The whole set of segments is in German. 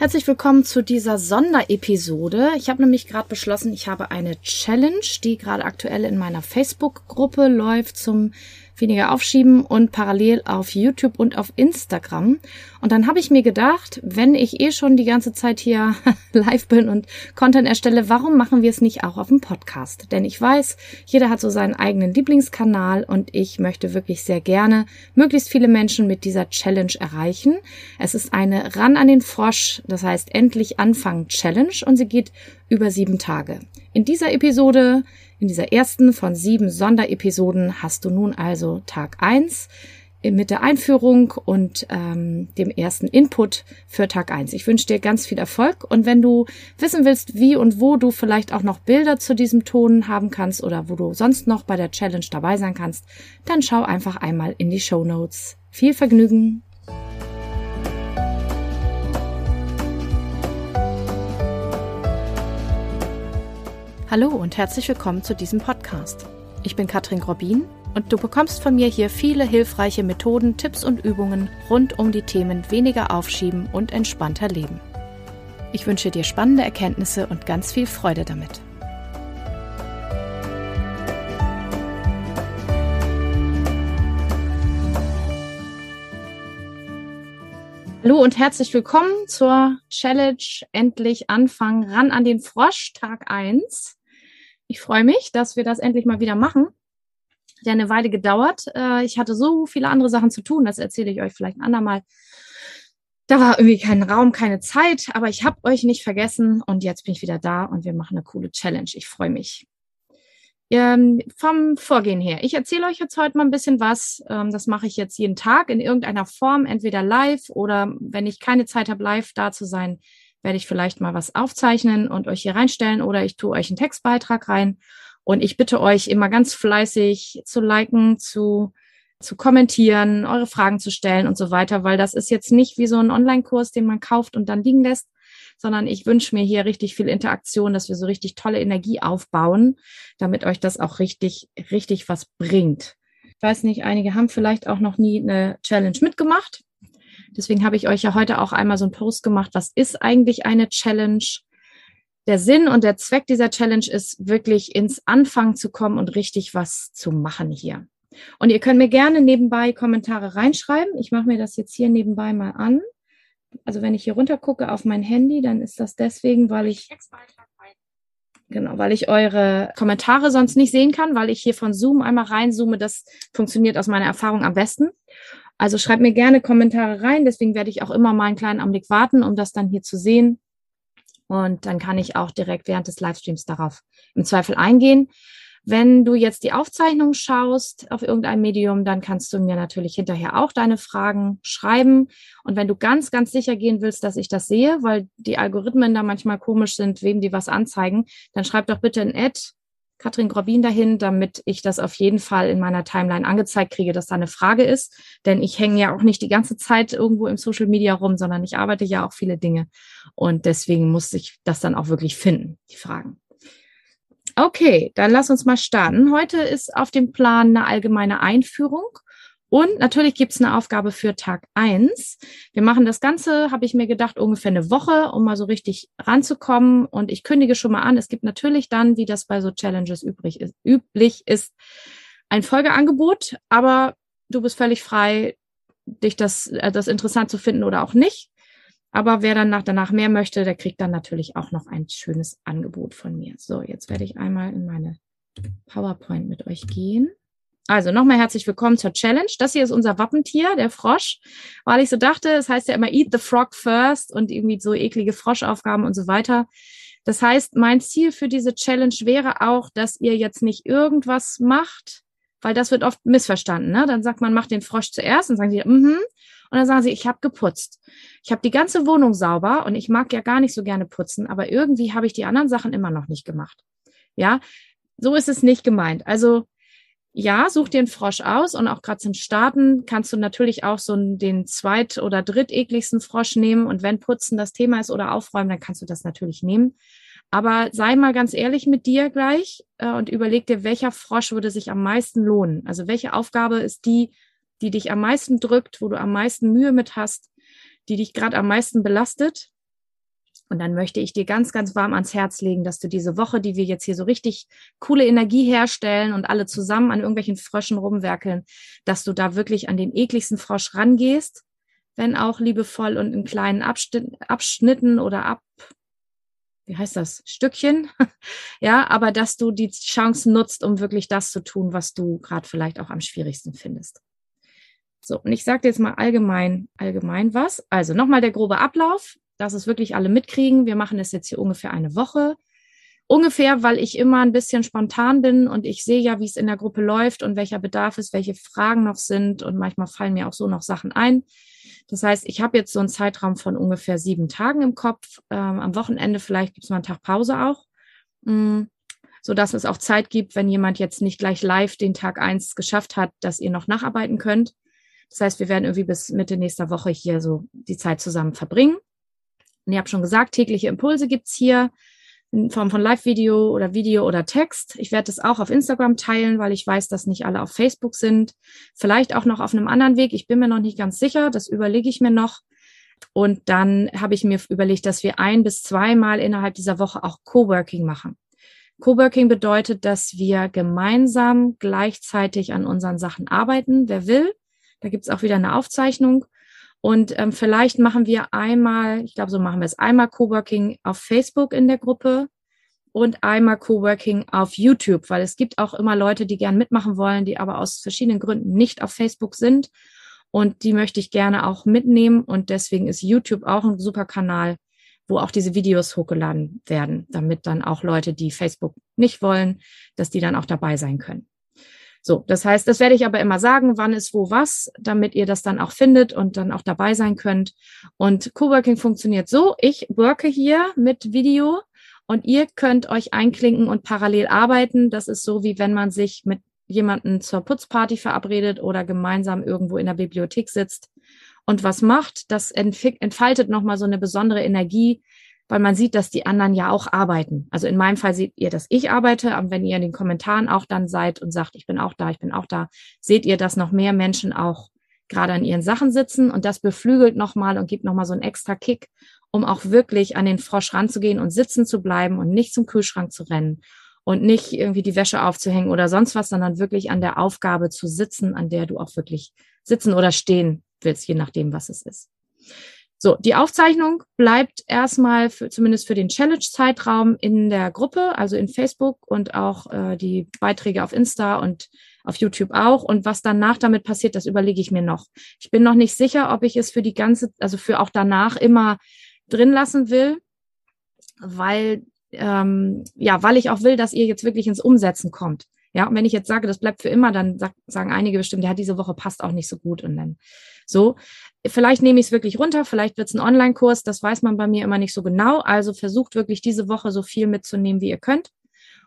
Herzlich willkommen zu dieser Sonderepisode. Ich habe nämlich gerade beschlossen, ich habe eine Challenge, die gerade aktuell in meiner Facebook-Gruppe läuft zum weniger aufschieben und parallel auf YouTube und auf Instagram. Und dann habe ich mir gedacht, wenn ich eh schon die ganze Zeit hier live bin und Content erstelle, warum machen wir es nicht auch auf dem Podcast? Denn ich weiß, jeder hat so seinen eigenen Lieblingskanal und ich möchte wirklich sehr gerne möglichst viele Menschen mit dieser Challenge erreichen. Es ist eine Ran an den Frosch, das heißt endlich anfangen Challenge und sie geht über sieben Tage. In dieser Episode in dieser ersten von sieben Sonderepisoden hast du nun also Tag eins mit der Einführung und ähm, dem ersten Input für Tag eins. Ich wünsche dir ganz viel Erfolg und wenn du wissen willst, wie und wo du vielleicht auch noch Bilder zu diesem Ton haben kannst oder wo du sonst noch bei der Challenge dabei sein kannst, dann schau einfach einmal in die Show Notes. Viel Vergnügen! Hallo und herzlich willkommen zu diesem Podcast. Ich bin Katrin Grobin und du bekommst von mir hier viele hilfreiche Methoden, Tipps und Übungen rund um die Themen weniger aufschieben und entspannter leben. Ich wünsche dir spannende Erkenntnisse und ganz viel Freude damit. Hallo und herzlich willkommen zur Challenge Endlich Anfangen ran an den Frosch Tag 1. Ich freue mich, dass wir das endlich mal wieder machen. Der eine Weile gedauert. Äh, ich hatte so viele andere Sachen zu tun, das erzähle ich euch vielleicht ein andermal. Da war irgendwie kein Raum, keine Zeit, aber ich habe euch nicht vergessen und jetzt bin ich wieder da und wir machen eine coole Challenge. Ich freue mich. Ähm, vom Vorgehen her. Ich erzähle euch jetzt heute mal ein bisschen was. Ähm, das mache ich jetzt jeden Tag in irgendeiner Form, entweder live oder wenn ich keine Zeit habe, live da zu sein, werde ich vielleicht mal was aufzeichnen und euch hier reinstellen oder ich tue euch einen Textbeitrag rein. Und ich bitte euch immer ganz fleißig zu liken, zu, zu kommentieren, eure Fragen zu stellen und so weiter, weil das ist jetzt nicht wie so ein Online-Kurs, den man kauft und dann liegen lässt, sondern ich wünsche mir hier richtig viel Interaktion, dass wir so richtig tolle Energie aufbauen, damit euch das auch richtig, richtig was bringt. Ich weiß nicht, einige haben vielleicht auch noch nie eine Challenge mitgemacht. Deswegen habe ich euch ja heute auch einmal so einen Post gemacht. Was ist eigentlich eine Challenge? Der Sinn und der Zweck dieser Challenge ist wirklich ins Anfangen zu kommen und richtig was zu machen hier. Und ihr könnt mir gerne nebenbei Kommentare reinschreiben. Ich mache mir das jetzt hier nebenbei mal an. Also wenn ich hier runter gucke auf mein Handy, dann ist das deswegen, weil ich Genau, weil ich eure Kommentare sonst nicht sehen kann, weil ich hier von Zoom einmal reinzoome. Das funktioniert aus meiner Erfahrung am besten. Also schreibt mir gerne Kommentare rein. Deswegen werde ich auch immer mal einen kleinen Augenblick warten, um das dann hier zu sehen. Und dann kann ich auch direkt während des Livestreams darauf im Zweifel eingehen. Wenn du jetzt die Aufzeichnung schaust auf irgendein Medium, dann kannst du mir natürlich hinterher auch deine Fragen schreiben. Und wenn du ganz, ganz sicher gehen willst, dass ich das sehe, weil die Algorithmen da manchmal komisch sind, wem die was anzeigen, dann schreib doch bitte ein Ad Katrin Grobin dahin, damit ich das auf jeden Fall in meiner Timeline angezeigt kriege, dass da eine Frage ist. Denn ich hänge ja auch nicht die ganze Zeit irgendwo im Social Media rum, sondern ich arbeite ja auch viele Dinge. Und deswegen muss ich das dann auch wirklich finden, die Fragen. Okay, dann lass uns mal starten. Heute ist auf dem Plan eine allgemeine Einführung und natürlich gibt es eine Aufgabe für Tag eins. Wir machen das Ganze, habe ich mir gedacht, ungefähr eine Woche, um mal so richtig ranzukommen. Und ich kündige schon mal an, es gibt natürlich dann, wie das bei so Challenges übrig ist, üblich ist, ein Folgeangebot, aber du bist völlig frei, dich das, äh, das interessant zu finden oder auch nicht. Aber wer dann nach, danach mehr möchte, der kriegt dann natürlich auch noch ein schönes Angebot von mir. So, jetzt werde ich einmal in meine PowerPoint mit euch gehen. Also nochmal herzlich willkommen zur Challenge. Das hier ist unser Wappentier, der Frosch, weil ich so dachte, es heißt ja immer Eat the Frog first und irgendwie so eklige Froschaufgaben und so weiter. Das heißt, mein Ziel für diese Challenge wäre auch, dass ihr jetzt nicht irgendwas macht, weil das wird oft missverstanden. Ne? Dann sagt man, macht den Frosch zuerst und sagen sie, mhm. Mm und dann sagen sie, ich habe geputzt. Ich habe die ganze Wohnung sauber und ich mag ja gar nicht so gerne putzen, aber irgendwie habe ich die anderen Sachen immer noch nicht gemacht. Ja, so ist es nicht gemeint. Also ja, such dir einen Frosch aus und auch gerade zum Starten kannst du natürlich auch so den zweit- oder drittekligsten Frosch nehmen und wenn Putzen das Thema ist oder Aufräumen, dann kannst du das natürlich nehmen. Aber sei mal ganz ehrlich mit dir gleich äh, und überleg dir, welcher Frosch würde sich am meisten lohnen. Also welche Aufgabe ist die, die dich am meisten drückt, wo du am meisten Mühe mit hast, die dich gerade am meisten belastet. Und dann möchte ich dir ganz, ganz warm ans Herz legen, dass du diese Woche, die wir jetzt hier so richtig coole Energie herstellen und alle zusammen an irgendwelchen Fröschen rumwerkeln, dass du da wirklich an den ekligsten Frosch rangehst, wenn auch liebevoll und in kleinen Abschnitten oder ab, wie heißt das, Stückchen, ja, aber dass du die Chance nutzt, um wirklich das zu tun, was du gerade vielleicht auch am schwierigsten findest. So, und ich sage jetzt mal allgemein, allgemein was. Also nochmal der grobe Ablauf dass es wirklich alle mitkriegen. Wir machen das jetzt hier ungefähr eine Woche. Ungefähr, weil ich immer ein bisschen spontan bin und ich sehe ja, wie es in der Gruppe läuft und welcher Bedarf ist, welche Fragen noch sind und manchmal fallen mir auch so noch Sachen ein. Das heißt, ich habe jetzt so einen Zeitraum von ungefähr sieben Tagen im Kopf. Ähm, am Wochenende vielleicht gibt es mal einen Tag Pause auch, mm, so dass es auch Zeit gibt, wenn jemand jetzt nicht gleich live den Tag eins geschafft hat, dass ihr noch nacharbeiten könnt. Das heißt, wir werden irgendwie bis Mitte nächster Woche hier so die Zeit zusammen verbringen. Und ihr habt schon gesagt, tägliche Impulse gibt's hier in Form von Live-Video oder Video oder Text. Ich werde das auch auf Instagram teilen, weil ich weiß, dass nicht alle auf Facebook sind. Vielleicht auch noch auf einem anderen Weg. Ich bin mir noch nicht ganz sicher. Das überlege ich mir noch. Und dann habe ich mir überlegt, dass wir ein bis zweimal innerhalb dieser Woche auch Coworking machen. Coworking bedeutet, dass wir gemeinsam gleichzeitig an unseren Sachen arbeiten. Wer will, da gibt's auch wieder eine Aufzeichnung. Und ähm, vielleicht machen wir einmal, ich glaube, so machen wir es, einmal Coworking auf Facebook in der Gruppe und einmal Coworking auf YouTube, weil es gibt auch immer Leute, die gern mitmachen wollen, die aber aus verschiedenen Gründen nicht auf Facebook sind. Und die möchte ich gerne auch mitnehmen. Und deswegen ist YouTube auch ein super Kanal, wo auch diese Videos hochgeladen werden, damit dann auch Leute, die Facebook nicht wollen, dass die dann auch dabei sein können. So, das heißt, das werde ich aber immer sagen, wann ist wo was, damit ihr das dann auch findet und dann auch dabei sein könnt. Und Coworking funktioniert so, ich worke hier mit Video und ihr könnt euch einklinken und parallel arbeiten. Das ist so, wie wenn man sich mit jemanden zur Putzparty verabredet oder gemeinsam irgendwo in der Bibliothek sitzt und was macht. Das entfaltet nochmal so eine besondere Energie, weil man sieht, dass die anderen ja auch arbeiten. Also in meinem Fall seht ihr, dass ich arbeite, aber wenn ihr in den Kommentaren auch dann seid und sagt, ich bin auch da, ich bin auch da, seht ihr, dass noch mehr Menschen auch gerade an ihren Sachen sitzen und das beflügelt nochmal und gibt nochmal so einen extra Kick, um auch wirklich an den Frosch ranzugehen und sitzen zu bleiben und nicht zum Kühlschrank zu rennen und nicht irgendwie die Wäsche aufzuhängen oder sonst was, sondern wirklich an der Aufgabe zu sitzen, an der du auch wirklich sitzen oder stehen willst, je nachdem, was es ist. So, die Aufzeichnung bleibt erstmal für, zumindest für den Challenge-Zeitraum in der Gruppe, also in Facebook und auch äh, die Beiträge auf Insta und auf YouTube auch. Und was danach damit passiert, das überlege ich mir noch. Ich bin noch nicht sicher, ob ich es für die ganze, also für auch danach immer drin lassen will, weil ähm, ja, weil ich auch will, dass ihr jetzt wirklich ins Umsetzen kommt. Ja, und wenn ich jetzt sage, das bleibt für immer, dann sag, sagen einige bestimmt, ja, diese Woche passt auch nicht so gut und dann so. Vielleicht nehme ich es wirklich runter, vielleicht wird es ein Online-Kurs, das weiß man bei mir immer nicht so genau. Also versucht wirklich diese Woche so viel mitzunehmen, wie ihr könnt.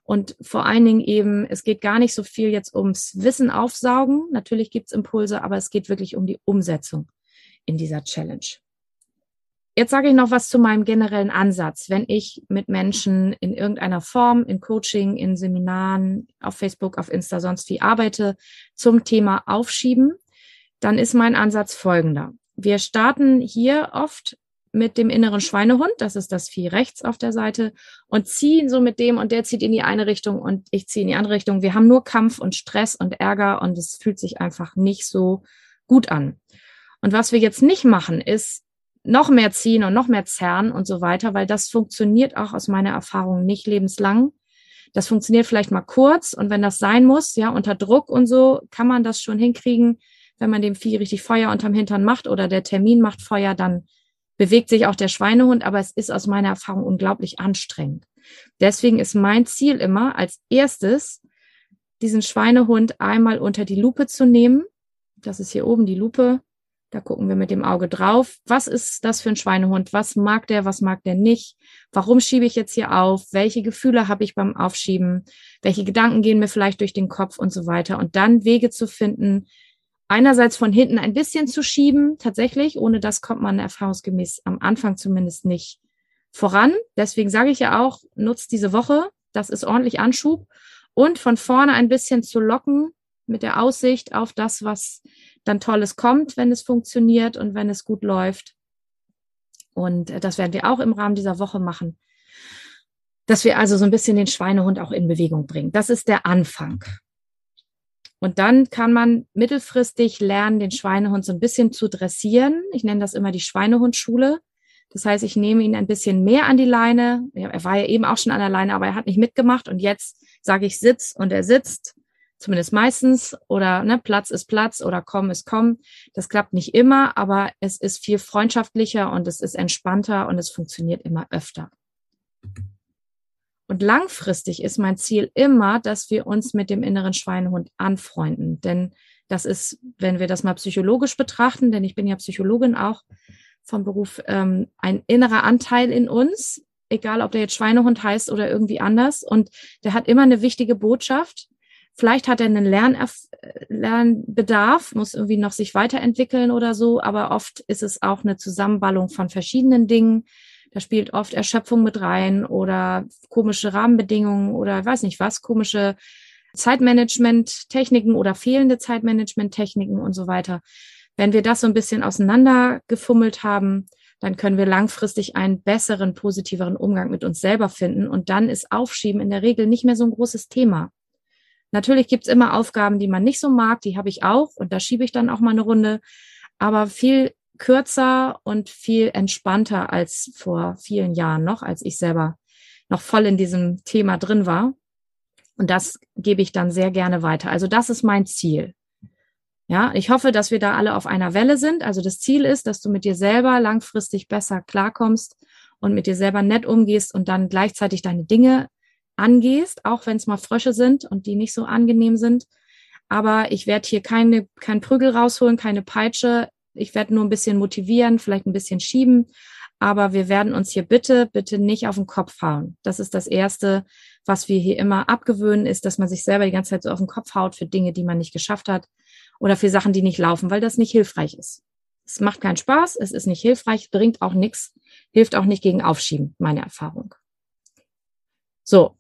Und vor allen Dingen eben, es geht gar nicht so viel jetzt ums Wissen aufsaugen. Natürlich gibt's Impulse, aber es geht wirklich um die Umsetzung in dieser Challenge. Jetzt sage ich noch was zu meinem generellen Ansatz. Wenn ich mit Menschen in irgendeiner Form, in Coaching, in Seminaren, auf Facebook, auf Insta, sonst wie arbeite zum Thema Aufschieben, dann ist mein Ansatz folgender. Wir starten hier oft mit dem inneren Schweinehund, das ist das Vieh rechts auf der Seite, und ziehen so mit dem und der zieht in die eine Richtung und ich ziehe in die andere Richtung. Wir haben nur Kampf und Stress und Ärger und es fühlt sich einfach nicht so gut an. Und was wir jetzt nicht machen, ist noch mehr ziehen und noch mehr zerren und so weiter, weil das funktioniert auch aus meiner Erfahrung nicht lebenslang. Das funktioniert vielleicht mal kurz und wenn das sein muss, ja, unter Druck und so, kann man das schon hinkriegen wenn man dem Vieh richtig Feuer unterm Hintern macht oder der Termin macht Feuer, dann bewegt sich auch der Schweinehund, aber es ist aus meiner Erfahrung unglaublich anstrengend. Deswegen ist mein Ziel immer als erstes, diesen Schweinehund einmal unter die Lupe zu nehmen. Das ist hier oben die Lupe. Da gucken wir mit dem Auge drauf. Was ist das für ein Schweinehund? Was mag der? Was mag der nicht? Warum schiebe ich jetzt hier auf? Welche Gefühle habe ich beim Aufschieben? Welche Gedanken gehen mir vielleicht durch den Kopf und so weiter? Und dann Wege zu finden, einerseits von hinten ein bisschen zu schieben, tatsächlich. Ohne das kommt man erfahrungsgemäß am Anfang zumindest nicht voran. Deswegen sage ich ja auch, nutzt diese Woche. Das ist ordentlich Anschub. Und von vorne ein bisschen zu locken mit der Aussicht auf das, was dann Tolles kommt, wenn es funktioniert und wenn es gut läuft. Und äh, das werden wir auch im Rahmen dieser Woche machen. Dass wir also so ein bisschen den Schweinehund auch in Bewegung bringen. Das ist der Anfang. Und dann kann man mittelfristig lernen, den Schweinehund so ein bisschen zu dressieren. Ich nenne das immer die Schweinehundschule. Das heißt, ich nehme ihn ein bisschen mehr an die Leine. Er war ja eben auch schon an der Leine, aber er hat nicht mitgemacht. Und jetzt sage ich Sitz und er sitzt, zumindest meistens. Oder ne, Platz ist Platz oder komm ist komm. Das klappt nicht immer, aber es ist viel freundschaftlicher und es ist entspannter und es funktioniert immer öfter. Und langfristig ist mein Ziel immer, dass wir uns mit dem inneren Schweinehund anfreunden. Denn das ist, wenn wir das mal psychologisch betrachten, denn ich bin ja Psychologin auch, vom Beruf ähm, ein innerer Anteil in uns, egal ob der jetzt Schweinehund heißt oder irgendwie anders. Und der hat immer eine wichtige Botschaft. Vielleicht hat er einen Lernerf Lernbedarf, muss irgendwie noch sich weiterentwickeln oder so, aber oft ist es auch eine Zusammenballung von verschiedenen Dingen. Da spielt oft Erschöpfung mit rein oder komische Rahmenbedingungen oder weiß nicht was, komische Zeitmanagement-Techniken oder fehlende Zeitmanagement-Techniken und so weiter. Wenn wir das so ein bisschen auseinandergefummelt haben, dann können wir langfristig einen besseren, positiveren Umgang mit uns selber finden. Und dann ist Aufschieben in der Regel nicht mehr so ein großes Thema. Natürlich gibt's immer Aufgaben, die man nicht so mag, die habe ich auch und da schiebe ich dann auch mal eine Runde. Aber viel kürzer und viel entspannter als vor vielen Jahren noch, als ich selber noch voll in diesem Thema drin war. Und das gebe ich dann sehr gerne weiter. Also das ist mein Ziel. Ja, ich hoffe, dass wir da alle auf einer Welle sind. Also das Ziel ist, dass du mit dir selber langfristig besser klarkommst und mit dir selber nett umgehst und dann gleichzeitig deine Dinge angehst, auch wenn es mal Frösche sind und die nicht so angenehm sind. Aber ich werde hier keine, kein Prügel rausholen, keine Peitsche. Ich werde nur ein bisschen motivieren, vielleicht ein bisschen schieben. Aber wir werden uns hier bitte, bitte nicht auf den Kopf hauen. Das ist das Erste, was wir hier immer abgewöhnen, ist, dass man sich selber die ganze Zeit so auf den Kopf haut für Dinge, die man nicht geschafft hat oder für Sachen, die nicht laufen, weil das nicht hilfreich ist. Es macht keinen Spaß, es ist nicht hilfreich, bringt auch nichts, hilft auch nicht gegen Aufschieben, meine Erfahrung. So,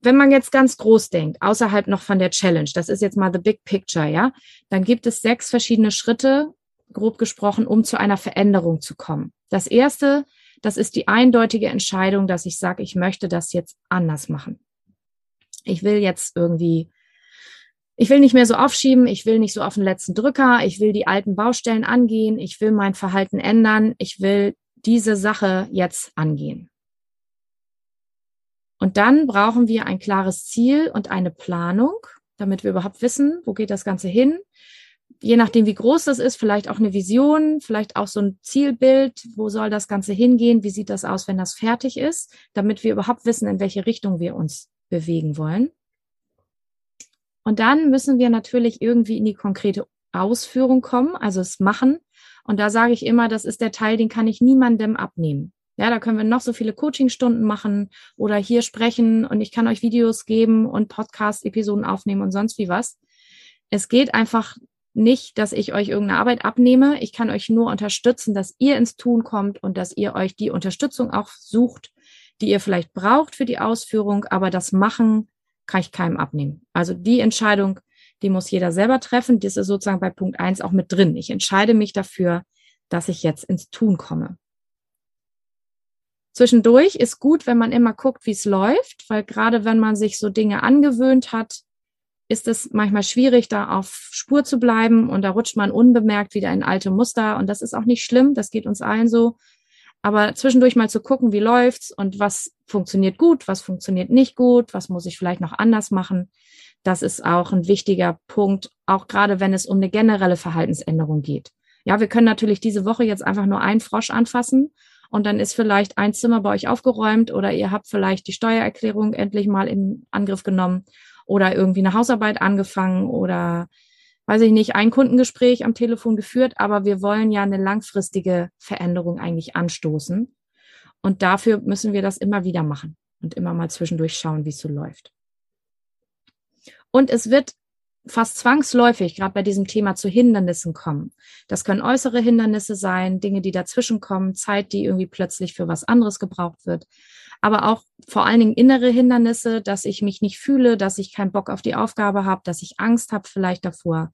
wenn man jetzt ganz groß denkt, außerhalb noch von der Challenge, das ist jetzt mal the big picture, ja, dann gibt es sechs verschiedene Schritte, grob gesprochen, um zu einer Veränderung zu kommen. Das erste, das ist die eindeutige Entscheidung, dass ich sage, ich möchte das jetzt anders machen. Ich will jetzt irgendwie ich will nicht mehr so aufschieben, ich will nicht so auf den letzten Drücker, ich will die alten Baustellen angehen, ich will mein Verhalten ändern, ich will diese Sache jetzt angehen. Und dann brauchen wir ein klares Ziel und eine Planung, damit wir überhaupt wissen, wo geht das Ganze hin. Je nachdem, wie groß das ist, vielleicht auch eine Vision, vielleicht auch so ein Zielbild, wo soll das Ganze hingehen, wie sieht das aus, wenn das fertig ist, damit wir überhaupt wissen, in welche Richtung wir uns bewegen wollen. Und dann müssen wir natürlich irgendwie in die konkrete Ausführung kommen, also es machen. Und da sage ich immer, das ist der Teil, den kann ich niemandem abnehmen. Ja, da können wir noch so viele Coachingstunden machen oder hier sprechen und ich kann euch Videos geben und Podcast-Episoden aufnehmen und sonst wie was. Es geht einfach nicht, dass ich euch irgendeine Arbeit abnehme. Ich kann euch nur unterstützen, dass ihr ins Tun kommt und dass ihr euch die Unterstützung auch sucht, die ihr vielleicht braucht für die Ausführung. Aber das Machen kann ich keinem abnehmen. Also die Entscheidung, die muss jeder selber treffen. Das ist sozusagen bei Punkt eins auch mit drin. Ich entscheide mich dafür, dass ich jetzt ins Tun komme. Zwischendurch ist gut, wenn man immer guckt, wie es läuft, weil gerade wenn man sich so Dinge angewöhnt hat, ist es manchmal schwierig, da auf Spur zu bleiben und da rutscht man unbemerkt wieder in alte Muster und das ist auch nicht schlimm, das geht uns allen so. Aber zwischendurch mal zu gucken, wie läuft's und was funktioniert gut, was funktioniert nicht gut, was muss ich vielleicht noch anders machen, das ist auch ein wichtiger Punkt, auch gerade wenn es um eine generelle Verhaltensänderung geht. Ja, wir können natürlich diese Woche jetzt einfach nur einen Frosch anfassen und dann ist vielleicht ein Zimmer bei euch aufgeräumt oder ihr habt vielleicht die Steuererklärung endlich mal in Angriff genommen oder irgendwie eine Hausarbeit angefangen oder weiß ich nicht, ein Kundengespräch am Telefon geführt, aber wir wollen ja eine langfristige Veränderung eigentlich anstoßen. Und dafür müssen wir das immer wieder machen und immer mal zwischendurch schauen, wie es so läuft. Und es wird fast zwangsläufig gerade bei diesem Thema zu Hindernissen kommen. Das können äußere Hindernisse sein, Dinge, die dazwischen kommen, Zeit, die irgendwie plötzlich für was anderes gebraucht wird aber auch vor allen Dingen innere Hindernisse, dass ich mich nicht fühle, dass ich keinen Bock auf die Aufgabe habe, dass ich Angst habe vielleicht davor,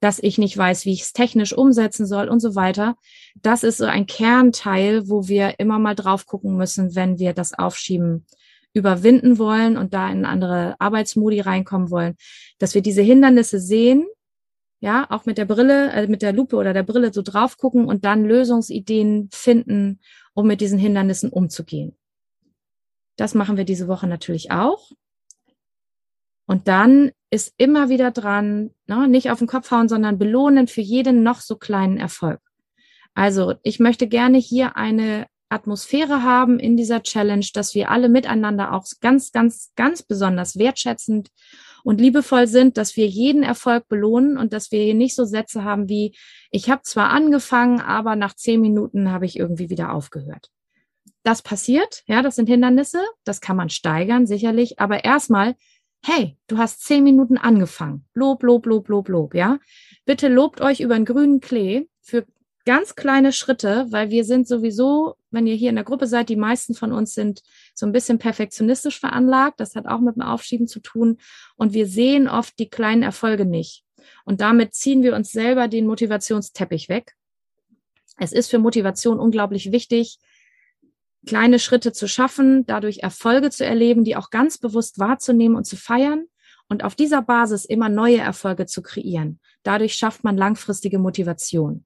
dass ich nicht weiß, wie ich es technisch umsetzen soll und so weiter. Das ist so ein Kernteil, wo wir immer mal drauf gucken müssen, wenn wir das Aufschieben überwinden wollen und da in andere Arbeitsmodi reinkommen wollen, dass wir diese Hindernisse sehen, ja, auch mit der Brille, äh, mit der Lupe oder der Brille so drauf gucken und dann Lösungsideen finden, um mit diesen Hindernissen umzugehen. Das machen wir diese Woche natürlich auch. Und dann ist immer wieder dran, ne, nicht auf den Kopf hauen, sondern belohnen für jeden noch so kleinen Erfolg. Also ich möchte gerne hier eine Atmosphäre haben in dieser Challenge, dass wir alle miteinander auch ganz, ganz, ganz besonders wertschätzend und liebevoll sind, dass wir jeden Erfolg belohnen und dass wir hier nicht so Sätze haben wie, ich habe zwar angefangen, aber nach zehn Minuten habe ich irgendwie wieder aufgehört. Das passiert, ja, das sind Hindernisse, das kann man steigern, sicherlich, aber erstmal, hey, du hast zehn Minuten angefangen. Lob, Lob, Lob, Lob, Lob, ja. Bitte lobt euch über einen grünen Klee für ganz kleine Schritte, weil wir sind sowieso, wenn ihr hier in der Gruppe seid, die meisten von uns sind so ein bisschen perfektionistisch veranlagt. Das hat auch mit dem Aufschieben zu tun. Und wir sehen oft die kleinen Erfolge nicht. Und damit ziehen wir uns selber den Motivationsteppich weg. Es ist für Motivation unglaublich wichtig, kleine Schritte zu schaffen, dadurch Erfolge zu erleben, die auch ganz bewusst wahrzunehmen und zu feiern und auf dieser Basis immer neue Erfolge zu kreieren. Dadurch schafft man langfristige Motivation.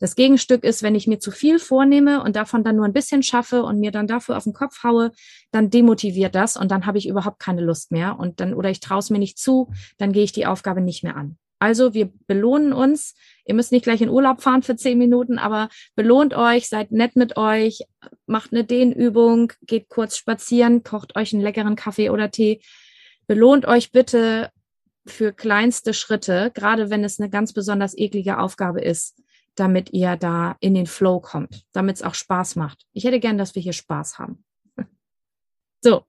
Das Gegenstück ist, wenn ich mir zu viel vornehme und davon dann nur ein bisschen schaffe und mir dann dafür auf den Kopf haue, dann demotiviert das und dann habe ich überhaupt keine Lust mehr und dann oder ich traue es mir nicht zu, dann gehe ich die Aufgabe nicht mehr an. Also wir belohnen uns. Ihr müsst nicht gleich in Urlaub fahren für zehn Minuten, aber belohnt euch, seid nett mit euch, macht eine Dehnübung, geht kurz spazieren, kocht euch einen leckeren Kaffee oder Tee. Belohnt euch bitte für kleinste Schritte, gerade wenn es eine ganz besonders eklige Aufgabe ist damit ihr da in den Flow kommt, damit es auch Spaß macht. Ich hätte gern, dass wir hier Spaß haben. So,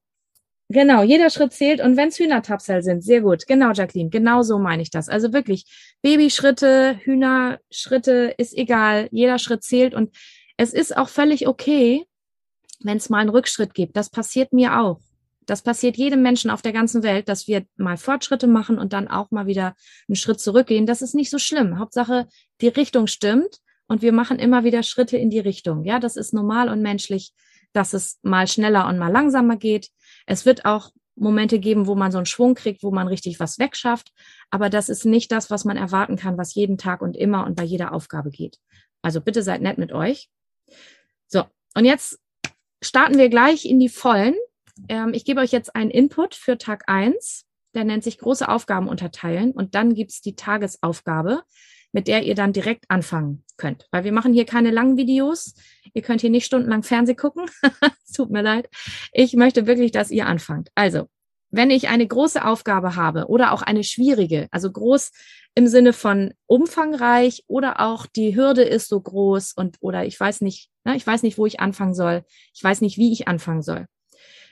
genau, jeder Schritt zählt und wenn es Hühnertapsel sind, sehr gut. Genau, Jacqueline, genau so meine ich das. Also wirklich, Babyschritte, Hühnerschritte, ist egal, jeder Schritt zählt und es ist auch völlig okay, wenn es mal einen Rückschritt gibt. Das passiert mir auch. Das passiert jedem Menschen auf der ganzen Welt, dass wir mal Fortschritte machen und dann auch mal wieder einen Schritt zurückgehen. Das ist nicht so schlimm. Hauptsache, die Richtung stimmt und wir machen immer wieder Schritte in die Richtung. Ja, das ist normal und menschlich, dass es mal schneller und mal langsamer geht. Es wird auch Momente geben, wo man so einen Schwung kriegt, wo man richtig was wegschafft. Aber das ist nicht das, was man erwarten kann, was jeden Tag und immer und bei jeder Aufgabe geht. Also bitte seid nett mit euch. So, und jetzt starten wir gleich in die Vollen. Ähm, ich gebe euch jetzt einen Input für Tag eins. Der nennt sich große Aufgaben unterteilen. Und dann gibt's die Tagesaufgabe, mit der ihr dann direkt anfangen könnt. Weil wir machen hier keine langen Videos. Ihr könnt hier nicht stundenlang Fernseh gucken. Tut mir leid. Ich möchte wirklich, dass ihr anfangt. Also, wenn ich eine große Aufgabe habe oder auch eine schwierige, also groß im Sinne von umfangreich oder auch die Hürde ist so groß und oder ich weiß nicht, ne, ich weiß nicht, wo ich anfangen soll. Ich weiß nicht, wie ich anfangen soll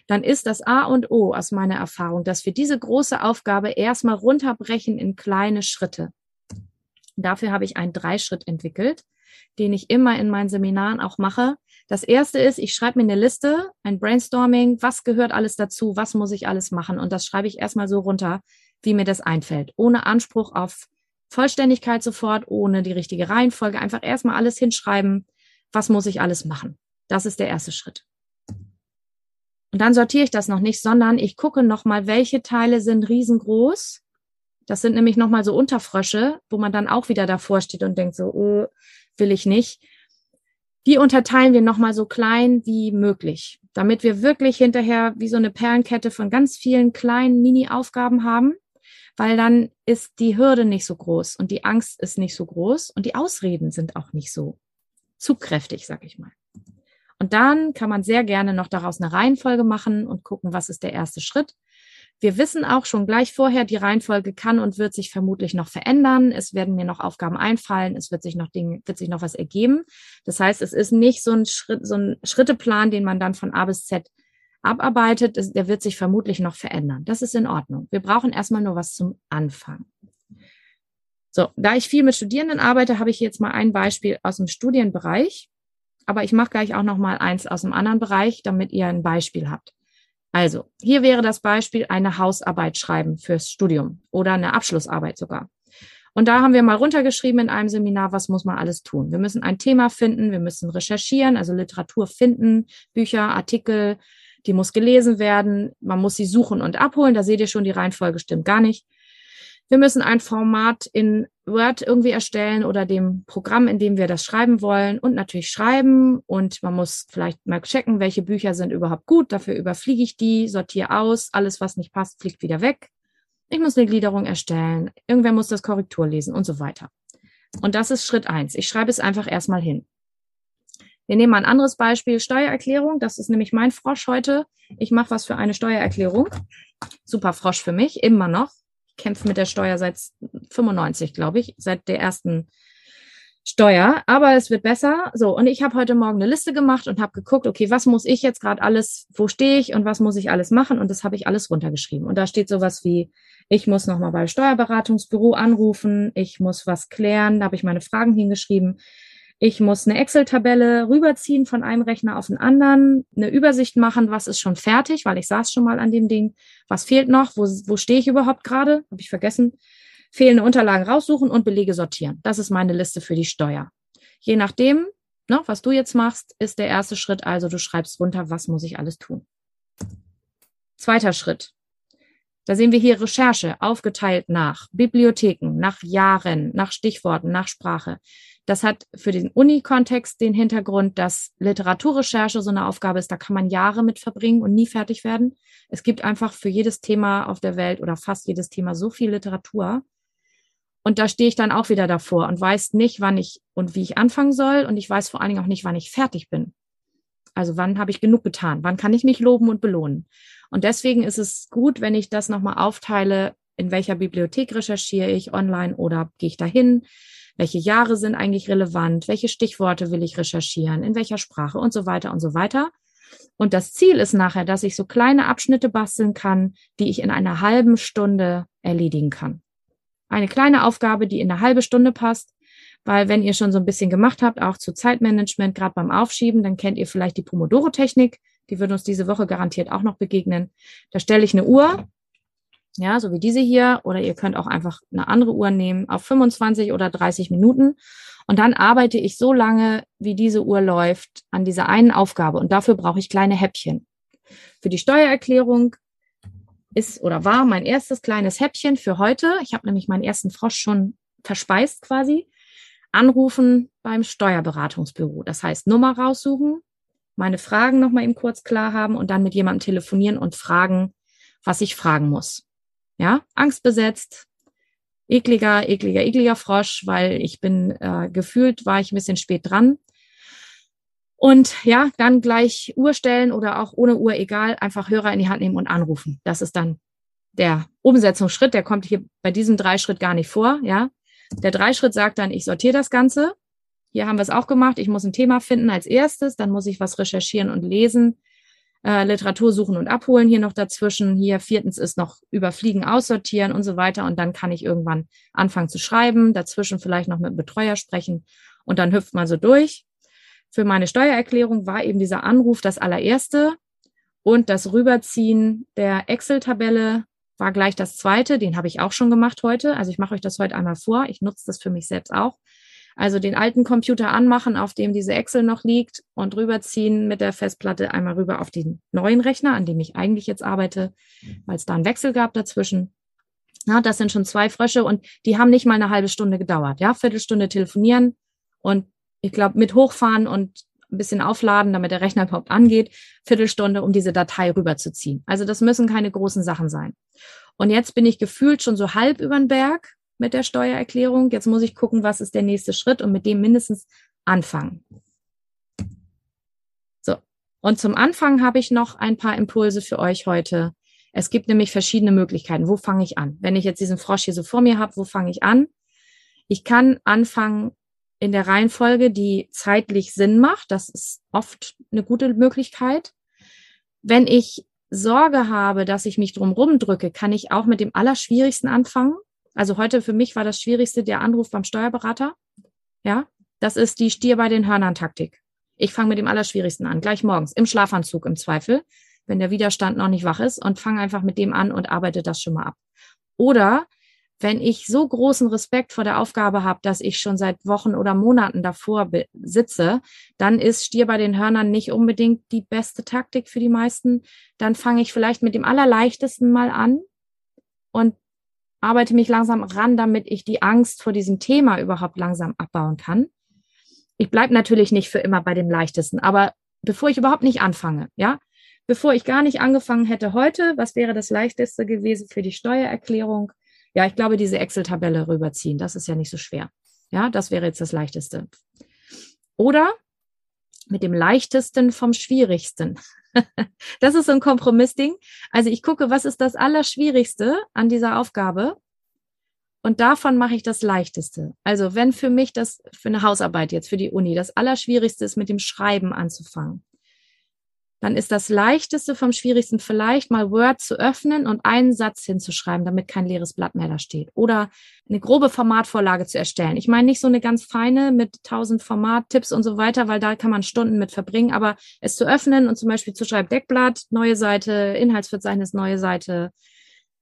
dann ist das A und O aus meiner Erfahrung, dass wir diese große Aufgabe erstmal runterbrechen in kleine Schritte. Dafür habe ich einen Dreischritt entwickelt, den ich immer in meinen Seminaren auch mache. Das erste ist, ich schreibe mir eine Liste, ein Brainstorming, was gehört alles dazu, was muss ich alles machen. Und das schreibe ich erstmal so runter, wie mir das einfällt, ohne Anspruch auf Vollständigkeit sofort, ohne die richtige Reihenfolge. Einfach erstmal alles hinschreiben, was muss ich alles machen. Das ist der erste Schritt. Und dann sortiere ich das noch nicht, sondern ich gucke nochmal, welche Teile sind riesengroß. Das sind nämlich nochmal so Unterfrösche, wo man dann auch wieder davor steht und denkt so, oh, will ich nicht. Die unterteilen wir nochmal so klein wie möglich, damit wir wirklich hinterher wie so eine Perlenkette von ganz vielen kleinen Mini-Aufgaben haben, weil dann ist die Hürde nicht so groß und die Angst ist nicht so groß und die Ausreden sind auch nicht so zugkräftig, sag ich mal. Und dann kann man sehr gerne noch daraus eine Reihenfolge machen und gucken, was ist der erste Schritt. Wir wissen auch schon gleich vorher, die Reihenfolge kann und wird sich vermutlich noch verändern. Es werden mir noch Aufgaben einfallen. Es wird sich noch Dinge, wird sich noch was ergeben. Das heißt, es ist nicht so ein Schritt, so ein Schritteplan, den man dann von A bis Z abarbeitet. Der wird sich vermutlich noch verändern. Das ist in Ordnung. Wir brauchen erstmal nur was zum Anfang. So, da ich viel mit Studierenden arbeite, habe ich jetzt mal ein Beispiel aus dem Studienbereich aber ich mache gleich auch noch mal eins aus einem anderen Bereich, damit ihr ein Beispiel habt. Also, hier wäre das Beispiel eine Hausarbeit schreiben fürs Studium oder eine Abschlussarbeit sogar. Und da haben wir mal runtergeschrieben in einem Seminar, was muss man alles tun. Wir müssen ein Thema finden, wir müssen recherchieren, also Literatur finden, Bücher, Artikel, die muss gelesen werden, man muss sie suchen und abholen. Da seht ihr schon, die Reihenfolge stimmt gar nicht. Wir müssen ein Format in Word irgendwie erstellen oder dem Programm, in dem wir das schreiben wollen und natürlich schreiben. Und man muss vielleicht mal checken, welche Bücher sind überhaupt gut. Dafür überfliege ich die, sortiere aus. Alles, was nicht passt, fliegt wieder weg. Ich muss eine Gliederung erstellen. Irgendwer muss das Korrektur lesen und so weiter. Und das ist Schritt eins. Ich schreibe es einfach erstmal hin. Wir nehmen mal ein anderes Beispiel, Steuererklärung. Das ist nämlich mein Frosch heute. Ich mache was für eine Steuererklärung. Super Frosch für mich, immer noch kämpfe mit der Steuer seit 95, glaube ich, seit der ersten Steuer, aber es wird besser. So, und ich habe heute Morgen eine Liste gemacht und habe geguckt, okay, was muss ich jetzt gerade alles, wo stehe ich und was muss ich alles machen? Und das habe ich alles runtergeschrieben. Und da steht sowas wie, ich muss nochmal bei Steuerberatungsbüro anrufen, ich muss was klären, da habe ich meine Fragen hingeschrieben. Ich muss eine Excel-Tabelle rüberziehen von einem Rechner auf den anderen, eine Übersicht machen, was ist schon fertig, weil ich saß schon mal an dem Ding. Was fehlt noch? Wo, wo stehe ich überhaupt gerade? Habe ich vergessen. Fehlende Unterlagen raussuchen und Belege sortieren. Das ist meine Liste für die Steuer. Je nachdem, ne, was du jetzt machst, ist der erste Schritt also, du schreibst runter, was muss ich alles tun. Zweiter Schritt. Da sehen wir hier Recherche aufgeteilt nach Bibliotheken, nach Jahren, nach Stichworten, nach Sprache. Das hat für den Uni-Kontext den Hintergrund, dass Literaturrecherche so eine Aufgabe ist, da kann man Jahre mit verbringen und nie fertig werden. Es gibt einfach für jedes Thema auf der Welt oder fast jedes Thema so viel Literatur. Und da stehe ich dann auch wieder davor und weiß nicht, wann ich und wie ich anfangen soll. Und ich weiß vor allen Dingen auch nicht, wann ich fertig bin. Also wann habe ich genug getan? Wann kann ich mich loben und belohnen? Und deswegen ist es gut, wenn ich das nochmal aufteile, in welcher Bibliothek recherchiere ich online oder gehe ich dahin? welche Jahre sind eigentlich relevant, welche Stichworte will ich recherchieren, in welcher Sprache und so weiter und so weiter. Und das Ziel ist nachher, dass ich so kleine Abschnitte basteln kann, die ich in einer halben Stunde erledigen kann. Eine kleine Aufgabe, die in eine halbe Stunde passt, weil wenn ihr schon so ein bisschen gemacht habt, auch zu Zeitmanagement, gerade beim Aufschieben, dann kennt ihr vielleicht die Pomodoro-Technik. Die wird uns diese Woche garantiert auch noch begegnen. Da stelle ich eine Uhr ja, so wie diese hier, oder ihr könnt auch einfach eine andere Uhr nehmen auf 25 oder 30 Minuten. Und dann arbeite ich so lange, wie diese Uhr läuft, an dieser einen Aufgabe. Und dafür brauche ich kleine Häppchen. Für die Steuererklärung ist oder war mein erstes kleines Häppchen für heute. Ich habe nämlich meinen ersten Frosch schon verspeist quasi. Anrufen beim Steuerberatungsbüro. Das heißt, Nummer raussuchen, meine Fragen nochmal eben kurz klar haben und dann mit jemandem telefonieren und fragen, was ich fragen muss. Ja, angstbesetzt, ekliger, ekliger, ekliger Frosch, weil ich bin äh, gefühlt, war ich ein bisschen spät dran. Und ja, dann gleich Uhr stellen oder auch ohne Uhr, egal, einfach Hörer in die Hand nehmen und anrufen. Das ist dann der Umsetzungsschritt, der kommt hier bei diesem Dreischritt gar nicht vor, ja. Der Dreischritt sagt dann, ich sortiere das Ganze. Hier haben wir es auch gemacht. Ich muss ein Thema finden als erstes, dann muss ich was recherchieren und lesen äh, Literatur suchen und abholen hier noch dazwischen. Hier viertens ist noch überfliegen, aussortieren und so weiter. Und dann kann ich irgendwann anfangen zu schreiben, dazwischen vielleicht noch mit dem Betreuer sprechen und dann hüpft man so durch. Für meine Steuererklärung war eben dieser Anruf das allererste und das Rüberziehen der Excel-Tabelle war gleich das zweite. Den habe ich auch schon gemacht heute. Also ich mache euch das heute einmal vor. Ich nutze das für mich selbst auch. Also den alten Computer anmachen, auf dem diese Excel noch liegt und rüberziehen mit der Festplatte einmal rüber auf den neuen Rechner, an dem ich eigentlich jetzt arbeite, weil es da einen Wechsel gab dazwischen. Ja, das sind schon zwei Frösche und die haben nicht mal eine halbe Stunde gedauert. Ja, Viertelstunde telefonieren und ich glaube mit hochfahren und ein bisschen aufladen, damit der Rechner überhaupt angeht, Viertelstunde, um diese Datei rüberzuziehen. Also das müssen keine großen Sachen sein. Und jetzt bin ich gefühlt schon so halb über den Berg mit der Steuererklärung. Jetzt muss ich gucken, was ist der nächste Schritt und mit dem mindestens anfangen. So. Und zum Anfang habe ich noch ein paar Impulse für euch heute. Es gibt nämlich verschiedene Möglichkeiten. Wo fange ich an? Wenn ich jetzt diesen Frosch hier so vor mir habe, wo fange ich an? Ich kann anfangen in der Reihenfolge, die zeitlich Sinn macht. Das ist oft eine gute Möglichkeit. Wenn ich Sorge habe, dass ich mich drumherum drücke, kann ich auch mit dem Allerschwierigsten anfangen. Also heute für mich war das Schwierigste der Anruf beim Steuerberater. Ja, das ist die Stier bei den Hörnern Taktik. Ich fange mit dem Allerschwierigsten an, gleich morgens, im Schlafanzug im Zweifel, wenn der Widerstand noch nicht wach ist und fange einfach mit dem an und arbeite das schon mal ab. Oder wenn ich so großen Respekt vor der Aufgabe habe, dass ich schon seit Wochen oder Monaten davor sitze, dann ist Stier bei den Hörnern nicht unbedingt die beste Taktik für die meisten. Dann fange ich vielleicht mit dem allerleichtesten mal an und arbeite mich langsam ran, damit ich die Angst vor diesem Thema überhaupt langsam abbauen kann. Ich bleibe natürlich nicht für immer bei dem leichtesten, aber bevor ich überhaupt nicht anfange, ja, bevor ich gar nicht angefangen hätte heute, was wäre das leichteste gewesen für die Steuererklärung? Ja, ich glaube, diese Excel-Tabelle rüberziehen, das ist ja nicht so schwer. Ja, das wäre jetzt das leichteste. Oder mit dem leichtesten vom schwierigsten. das ist so ein Kompromissding. Also ich gucke, was ist das Allerschwierigste an dieser Aufgabe? Und davon mache ich das Leichteste. Also wenn für mich das, für eine Hausarbeit jetzt, für die Uni, das Allerschwierigste ist, mit dem Schreiben anzufangen, dann ist das Leichteste vom Schwierigsten vielleicht mal Word zu öffnen und einen Satz hinzuschreiben, damit kein leeres Blatt mehr da steht. Oder eine grobe Formatvorlage zu erstellen. Ich meine nicht so eine ganz feine mit tausend Formattipps und so weiter, weil da kann man Stunden mit verbringen, aber es zu öffnen und zum Beispiel zu schreiben Deckblatt, neue Seite, Inhaltsverzeichnis, neue Seite,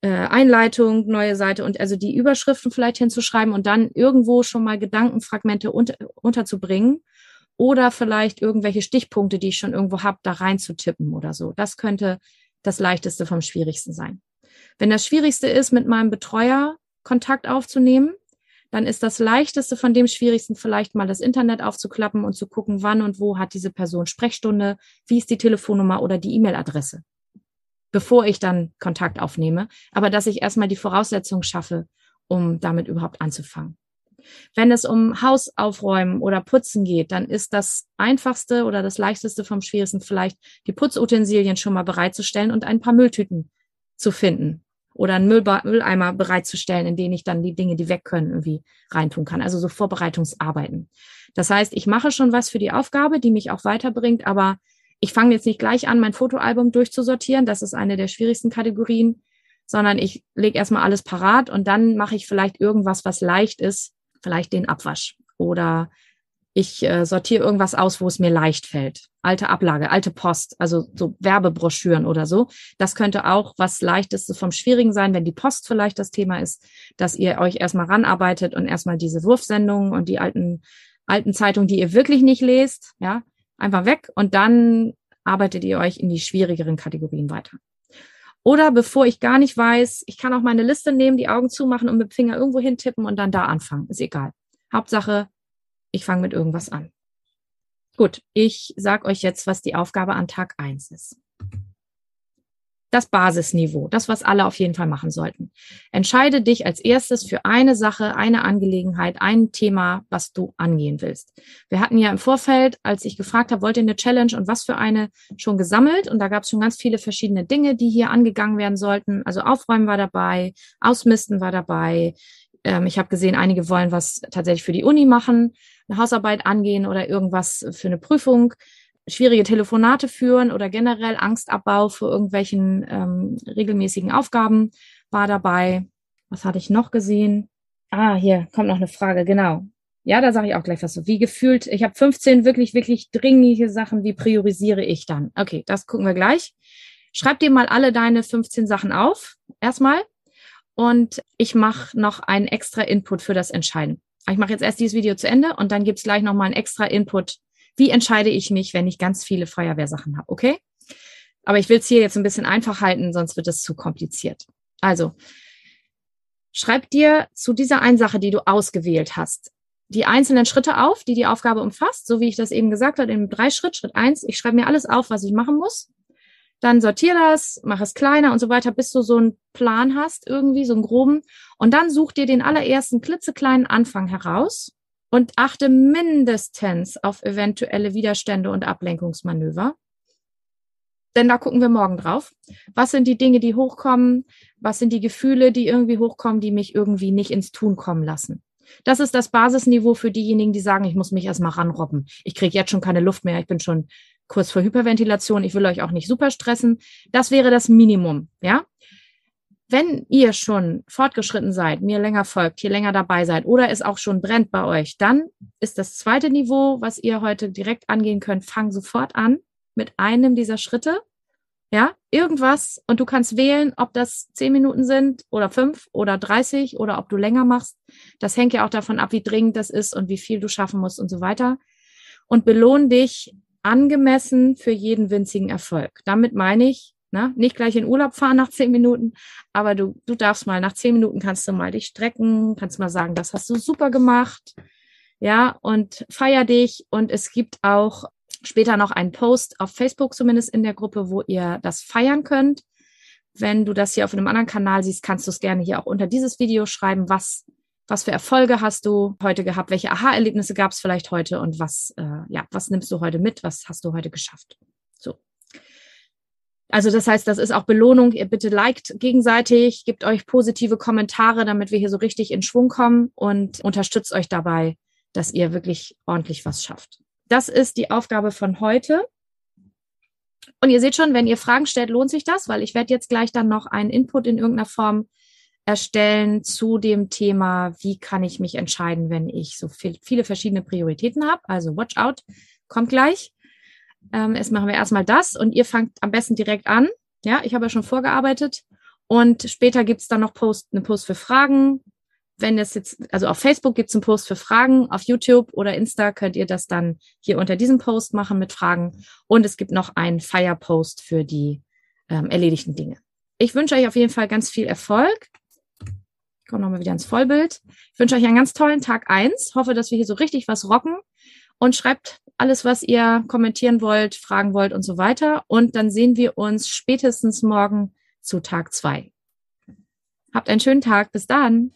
äh, Einleitung, neue Seite und also die Überschriften vielleicht hinzuschreiben und dann irgendwo schon mal Gedankenfragmente unter, unterzubringen oder vielleicht irgendwelche Stichpunkte, die ich schon irgendwo habe, da rein zu tippen oder so. Das könnte das leichteste vom schwierigsten sein. Wenn das schwierigste ist, mit meinem Betreuer Kontakt aufzunehmen, dann ist das leichteste von dem schwierigsten vielleicht mal das Internet aufzuklappen und zu gucken, wann und wo hat diese Person Sprechstunde, wie ist die Telefonnummer oder die E-Mail-Adresse, bevor ich dann Kontakt aufnehme. Aber dass ich erstmal die Voraussetzungen schaffe, um damit überhaupt anzufangen. Wenn es um Haus aufräumen oder putzen geht, dann ist das einfachste oder das leichteste vom schwierigsten vielleicht die Putzutensilien schon mal bereitzustellen und ein paar Mülltüten zu finden oder einen Müllba Mülleimer bereitzustellen, in den ich dann die Dinge, die weg können, irgendwie reintun kann. Also so Vorbereitungsarbeiten. Das heißt, ich mache schon was für die Aufgabe, die mich auch weiterbringt, aber ich fange jetzt nicht gleich an, mein Fotoalbum durchzusortieren. Das ist eine der schwierigsten Kategorien, sondern ich lege erstmal alles parat und dann mache ich vielleicht irgendwas, was leicht ist, vielleicht den Abwasch oder ich äh, sortiere irgendwas aus, wo es mir leicht fällt. Alte Ablage, alte Post, also so Werbebroschüren oder so. Das könnte auch was Leichtestes vom Schwierigen sein, wenn die Post vielleicht das Thema ist, dass ihr euch erstmal ranarbeitet und erstmal diese Wurfsendungen und die alten, alten Zeitungen, die ihr wirklich nicht lest, ja, einfach weg und dann arbeitet ihr euch in die schwierigeren Kategorien weiter. Oder bevor ich gar nicht weiß, ich kann auch meine Liste nehmen, die Augen zumachen und mit dem Finger irgendwo hintippen und dann da anfangen. Ist egal. Hauptsache, ich fange mit irgendwas an. Gut, ich sag euch jetzt, was die Aufgabe an Tag eins ist das Basisniveau, das, was alle auf jeden Fall machen sollten. Entscheide dich als erstes für eine Sache, eine Angelegenheit, ein Thema, was du angehen willst. Wir hatten ja im Vorfeld, als ich gefragt habe, wollt ihr eine Challenge und was für eine schon gesammelt und da gab es schon ganz viele verschiedene Dinge, die hier angegangen werden sollten. Also Aufräumen war dabei, Ausmisten war dabei. Ähm, ich habe gesehen, einige wollen was tatsächlich für die Uni machen, eine Hausarbeit angehen oder irgendwas für eine Prüfung schwierige Telefonate führen oder generell Angstabbau für irgendwelchen ähm, regelmäßigen Aufgaben war dabei. Was hatte ich noch gesehen? Ah, hier kommt noch eine Frage, genau. Ja, da sage ich auch gleich was so. Wie gefühlt, ich habe 15 wirklich, wirklich dringliche Sachen, wie priorisiere ich dann? Okay, das gucken wir gleich. Schreib dir mal alle deine 15 Sachen auf, erstmal. Und ich mache noch einen extra Input für das Entscheiden. Ich mache jetzt erst dieses Video zu Ende und dann gibt's gleich nochmal einen extra Input wie entscheide ich mich, wenn ich ganz viele Feuerwehrsachen habe, okay? Aber ich will es hier jetzt ein bisschen einfach halten, sonst wird es zu kompliziert. Also, schreib dir zu dieser einen Sache, die du ausgewählt hast, die einzelnen Schritte auf, die die Aufgabe umfasst, so wie ich das eben gesagt habe, im Dreischritt. Schritt eins, ich schreibe mir alles auf, was ich machen muss. Dann sortiere das, mach es kleiner und so weiter, bis du so einen Plan hast, irgendwie, so einen groben. Und dann such dir den allerersten klitzekleinen Anfang heraus und achte mindestens auf eventuelle Widerstände und Ablenkungsmanöver. Denn da gucken wir morgen drauf. Was sind die Dinge, die hochkommen? Was sind die Gefühle, die irgendwie hochkommen, die mich irgendwie nicht ins Tun kommen lassen? Das ist das Basisniveau für diejenigen, die sagen, ich muss mich erstmal ranrobben. Ich kriege jetzt schon keine Luft mehr. Ich bin schon kurz vor Hyperventilation. Ich will euch auch nicht super stressen. Das wäre das Minimum, ja? Wenn ihr schon fortgeschritten seid, mir länger folgt, hier länger dabei seid oder es auch schon brennt bei euch, dann ist das zweite Niveau, was ihr heute direkt angehen könnt, fang sofort an mit einem dieser Schritte Ja, irgendwas. Und du kannst wählen, ob das zehn Minuten sind oder fünf oder dreißig oder ob du länger machst. Das hängt ja auch davon ab, wie dringend das ist und wie viel du schaffen musst und so weiter. Und belohn dich angemessen für jeden winzigen Erfolg. Damit meine ich, ne, nicht gleich in Urlaub fahren nach zehn Minuten, aber du, du darfst mal nach zehn Minuten kannst du mal dich strecken, kannst mal sagen, das hast du super gemacht. Ja, und feier dich. Und es gibt auch später noch einen Post auf Facebook, zumindest in der Gruppe, wo ihr das feiern könnt. Wenn du das hier auf einem anderen Kanal siehst, kannst du es gerne hier auch unter dieses Video schreiben, was was für Erfolge hast du heute gehabt? Welche Aha-Erlebnisse gab es vielleicht heute? Und was, äh, ja, was nimmst du heute mit? Was hast du heute geschafft? So. Also das heißt, das ist auch Belohnung. Ihr bitte liked gegenseitig, gebt euch positive Kommentare, damit wir hier so richtig in Schwung kommen und unterstützt euch dabei, dass ihr wirklich ordentlich was schafft. Das ist die Aufgabe von heute. Und ihr seht schon, wenn ihr Fragen stellt, lohnt sich das, weil ich werde jetzt gleich dann noch einen Input in irgendeiner Form erstellen zu dem Thema, wie kann ich mich entscheiden, wenn ich so viel, viele verschiedene Prioritäten habe. Also Watch Out kommt gleich. Ähm, jetzt machen wir erstmal das und ihr fangt am besten direkt an. Ja, ich habe ja schon vorgearbeitet. Und später gibt's dann noch Post, eine Post für Fragen. Wenn es jetzt, also auf Facebook gibt's einen Post für Fragen, auf YouTube oder Insta könnt ihr das dann hier unter diesem Post machen mit Fragen. Und es gibt noch einen Fire-Post für die ähm, erledigten Dinge. Ich wünsche euch auf jeden Fall ganz viel Erfolg komme nochmal wieder ins Vollbild. Ich wünsche euch einen ganz tollen Tag eins. Hoffe, dass wir hier so richtig was rocken. Und schreibt alles, was ihr kommentieren wollt, fragen wollt und so weiter. Und dann sehen wir uns spätestens morgen zu Tag zwei. Habt einen schönen Tag. Bis dann.